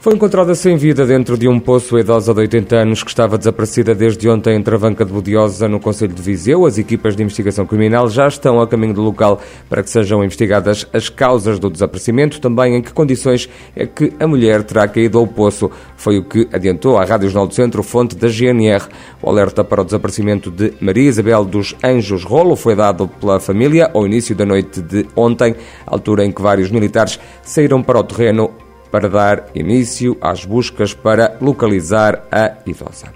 Foi encontrada sem vida dentro de um poço a idosa de 80 anos que estava desaparecida desde ontem em Travanca de Budiosa, no Conselho de Viseu. As equipas de investigação criminal já estão a caminho do local para que sejam investigadas as causas do desaparecimento, também em que condições é que a mulher terá caído ao poço. Foi o que adiantou à Rádio Jornal do Centro, fonte da GNR. O alerta para o desaparecimento de Maria Isabel dos Anjos Rolo foi dado pela família ao início da noite de ontem, altura em que vários militares saíram para o terreno para dar início às buscas para localizar a idosa.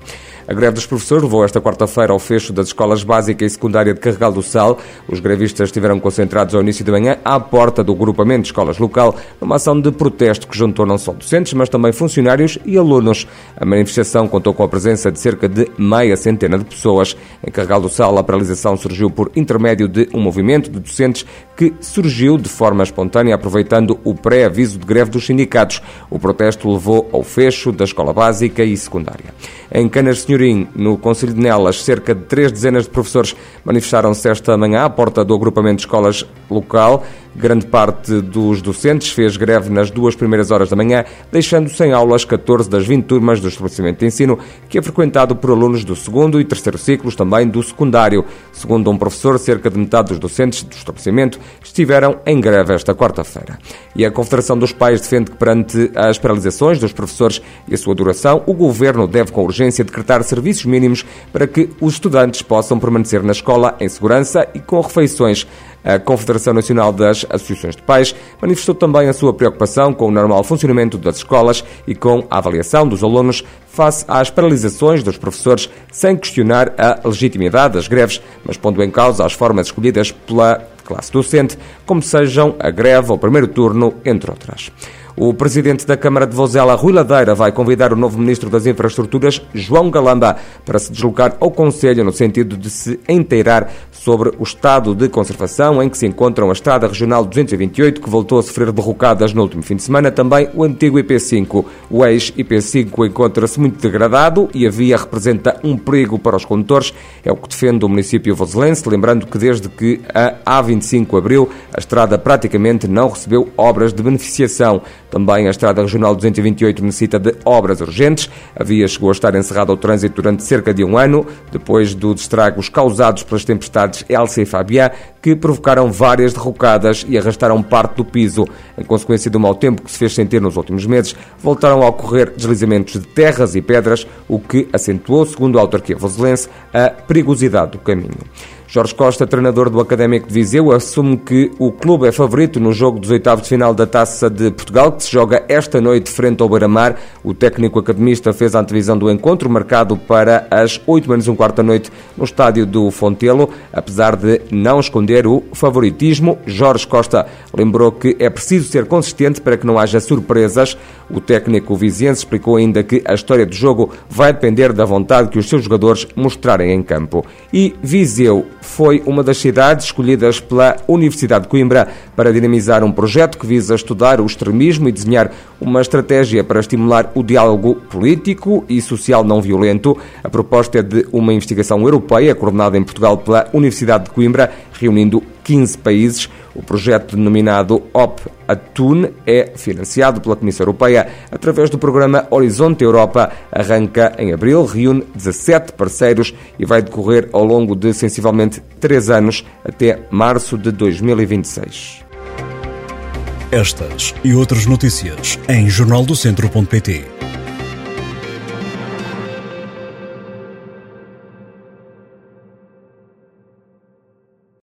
A greve dos professores levou esta quarta-feira ao fecho das escolas básica e secundária de Carregal do Sal. Os grevistas estiveram concentrados ao início de manhã à porta do grupamento de escolas local, numa ação de protesto que juntou não só docentes, mas também funcionários e alunos. A manifestação contou com a presença de cerca de meia centena de pessoas. Em Carregal do Sal, a paralisação surgiu por intermédio de um movimento de docentes que surgiu de forma espontânea, aproveitando o pré-aviso de greve dos sindicatos. O protesto levou ao fecho da escola básica e secundária. Em Canas Senhorim, no Conselho de Nelas, cerca de três dezenas de professores manifestaram-se esta manhã à porta do agrupamento de escolas local Grande parte dos docentes fez greve nas duas primeiras horas da manhã, deixando sem aulas 14 das 20 turmas do estabelecimento de ensino, que é frequentado por alunos do segundo e terceiro ciclos, também do secundário. Segundo um professor, cerca de metade dos docentes do estabelecimento estiveram em greve esta quarta-feira. E a Confederação dos Pais defende que, perante as paralisações dos professores e a sua duração, o governo deve, com urgência, decretar serviços mínimos para que os estudantes possam permanecer na escola em segurança e com refeições. A Confederação Nacional das Associações de Pais manifestou também a sua preocupação com o normal funcionamento das escolas e com a avaliação dos alunos face às paralisações dos professores, sem questionar a legitimidade das greves, mas pondo em causa as formas escolhidas pela classe docente, como sejam a greve ou primeiro turno, entre outras. O presidente da Câmara de Vozela, Rui Ladeira, vai convidar o novo ministro das Infraestruturas, João Galamba, para se deslocar ao Conselho no sentido de se inteirar sobre o estado de conservação em que se encontram a Estrada Regional 228, que voltou a sofrer derrocadas no último fim de semana, também o antigo IP5. O ex-IP5 encontra-se muito degradado e a via representa um perigo para os condutores, é o que defende o município vozelense, lembrando que desde que a A25 abriu, a estrada praticamente não recebeu obras de beneficiação. Também a Estrada Regional 228 necessita de obras urgentes. A via chegou a estar encerrada ao trânsito durante cerca de um ano, depois dos estragos causados pelas tempestades Elsa e Fabián, que provocaram várias derrocadas e arrastaram parte do piso. Em consequência do mau tempo que se fez sentir nos últimos meses, voltaram a ocorrer deslizamentos de terras e pedras, o que acentuou, segundo a autarquia voselense, a perigosidade do caminho. Jorge Costa, treinador do Académico de Viseu, assume que o clube é favorito no jogo dos oitavos de final da Taça de Portugal, que se joga esta noite frente ao Beira-Mar. O técnico academista fez a antevisão do encontro, marcado para as 8 menos um quarto da noite no estádio do Fontelo. Apesar de não esconder o favoritismo, Jorge Costa lembrou que é preciso ser consistente para que não haja surpresas. O técnico viziense explicou ainda que a história do jogo vai depender da vontade que os seus jogadores mostrarem em campo. E Viseu foi uma das cidades escolhidas pela Universidade de Coimbra para dinamizar um projeto que visa estudar o extremismo e desenhar uma estratégia para estimular o diálogo político e social não violento. A proposta é de uma investigação europeia coordenada em Portugal pela Universidade de Coimbra, reunindo 15 países. O projeto denominado OP Atun é financiado pela Comissão Europeia através do programa Horizonte Europa. Arranca em abril, reúne 17 parceiros e vai decorrer ao longo de sensivelmente 3 anos até março de 2026. Estas e outras notícias em jornaldocentro.pt.